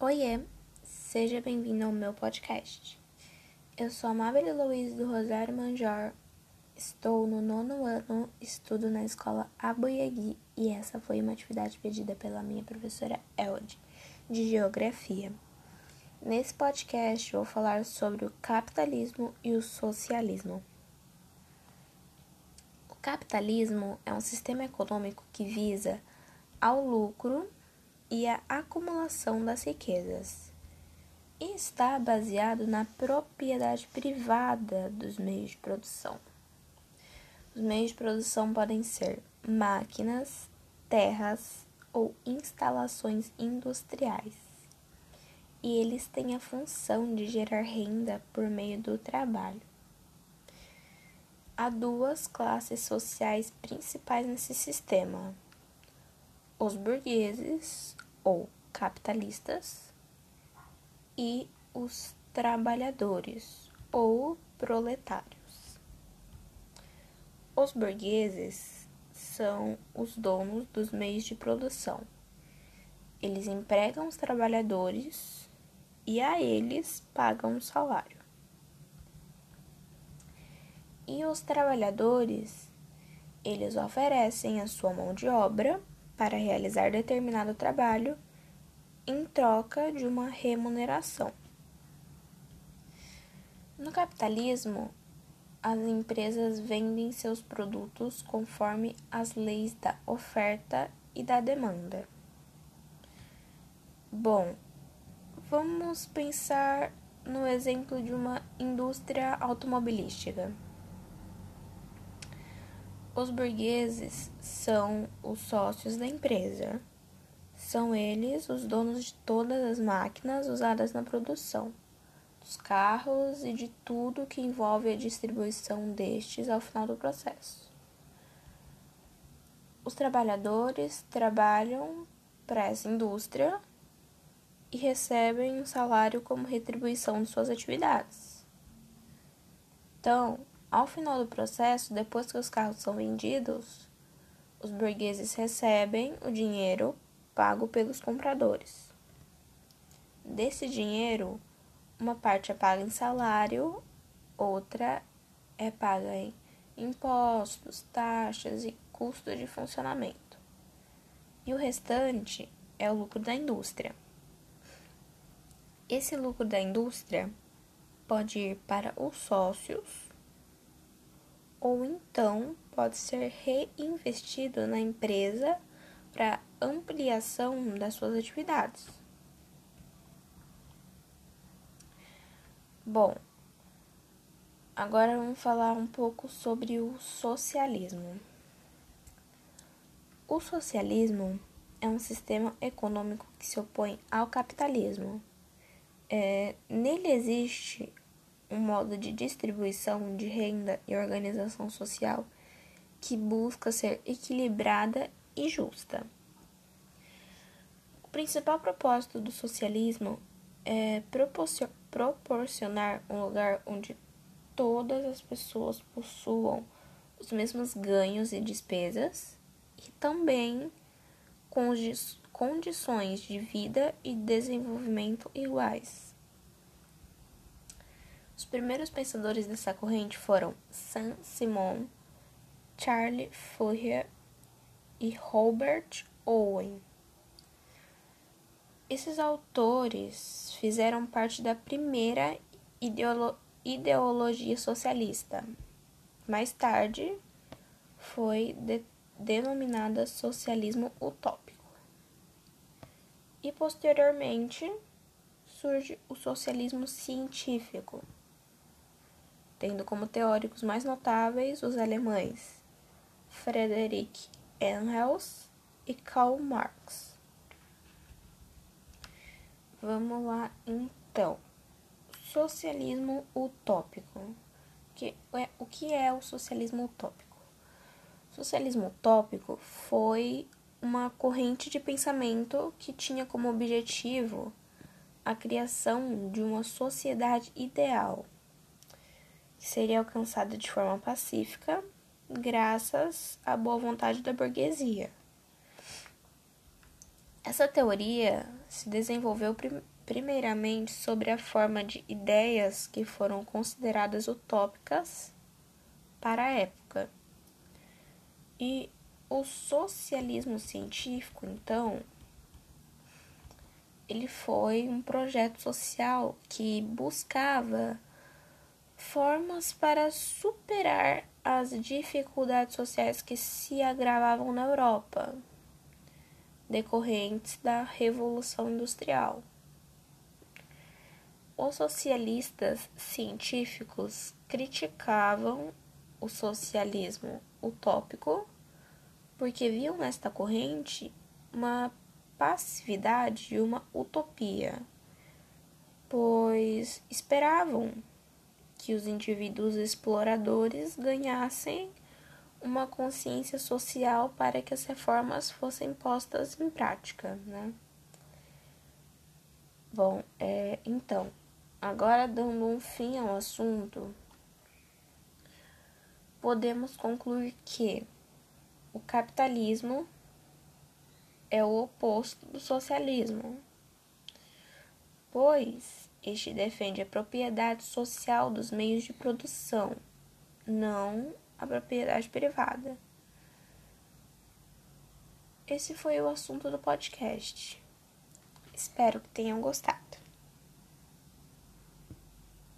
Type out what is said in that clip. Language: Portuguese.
Oiê, seja bem-vindo ao meu podcast. Eu sou a Mabel Luiz do Rosário Manjor, estou no nono ano, estudo na escola Aboiegui e essa foi uma atividade pedida pela minha professora Elde, de Geografia. Nesse podcast vou falar sobre o capitalismo e o socialismo. O capitalismo é um sistema econômico que visa ao lucro e a acumulação das riquezas. E está baseado na propriedade privada dos meios de produção. Os meios de produção podem ser máquinas, terras ou instalações industriais. E eles têm a função de gerar renda por meio do trabalho. Há duas classes sociais principais nesse sistema: os burgueses ou capitalistas e os trabalhadores ou proletários. Os burgueses são os donos dos meios de produção. Eles empregam os trabalhadores e a eles pagam o salário. E os trabalhadores, eles oferecem a sua mão de obra para realizar determinado trabalho em troca de uma remuneração. No capitalismo, as empresas vendem seus produtos conforme as leis da oferta e da demanda. Bom, vamos pensar no exemplo de uma indústria automobilística. Os burgueses são os sócios da empresa. São eles os donos de todas as máquinas usadas na produção, dos carros e de tudo que envolve a distribuição destes ao final do processo. Os trabalhadores trabalham para essa indústria e recebem um salário como retribuição de suas atividades. Então, ao final do processo, depois que os carros são vendidos, os burgueses recebem o dinheiro pago pelos compradores. Desse dinheiro, uma parte é paga em salário, outra é paga em impostos, taxas e custos de funcionamento. E o restante é o lucro da indústria. Esse lucro da indústria pode ir para os sócios ou então pode ser reinvestido na empresa para ampliação das suas atividades. Bom, agora vamos falar um pouco sobre o socialismo. O socialismo é um sistema econômico que se opõe ao capitalismo. É, nele existe um modo de distribuição de renda e organização social que busca ser equilibrada e justa. O principal propósito do socialismo é proporcionar um lugar onde todas as pessoas possuam os mesmos ganhos e despesas e também condições de vida e desenvolvimento iguais. Os primeiros pensadores dessa corrente foram Saint-Simon, Charles Fourier e Robert Owen. Esses autores fizeram parte da primeira ideolo ideologia socialista. Mais tarde, foi de denominada socialismo utópico. E posteriormente surge o socialismo científico tendo como teóricos mais notáveis os alemães Friedrich Engels e Karl Marx. Vamos lá então. Socialismo utópico. Que é, o que é o socialismo utópico? Socialismo utópico foi uma corrente de pensamento que tinha como objetivo a criação de uma sociedade ideal que seria alcançada de forma pacífica, graças à boa vontade da burguesia. Essa teoria se desenvolveu prim primeiramente sobre a forma de ideias que foram consideradas utópicas para a época. E o socialismo científico, então, ele foi um projeto social que buscava formas para superar as dificuldades sociais que se agravavam na Europa, decorrentes da Revolução Industrial. Os socialistas científicos criticavam o socialismo utópico porque viam nesta corrente uma passividade e uma utopia, pois esperavam que os indivíduos exploradores ganhassem uma consciência social para que as reformas fossem postas em prática, né? Bom, é, então, agora dando um fim ao assunto, podemos concluir que o capitalismo é o oposto do socialismo, pois este defende a propriedade social dos meios de produção, não a propriedade privada. Esse foi o assunto do podcast. Espero que tenham gostado.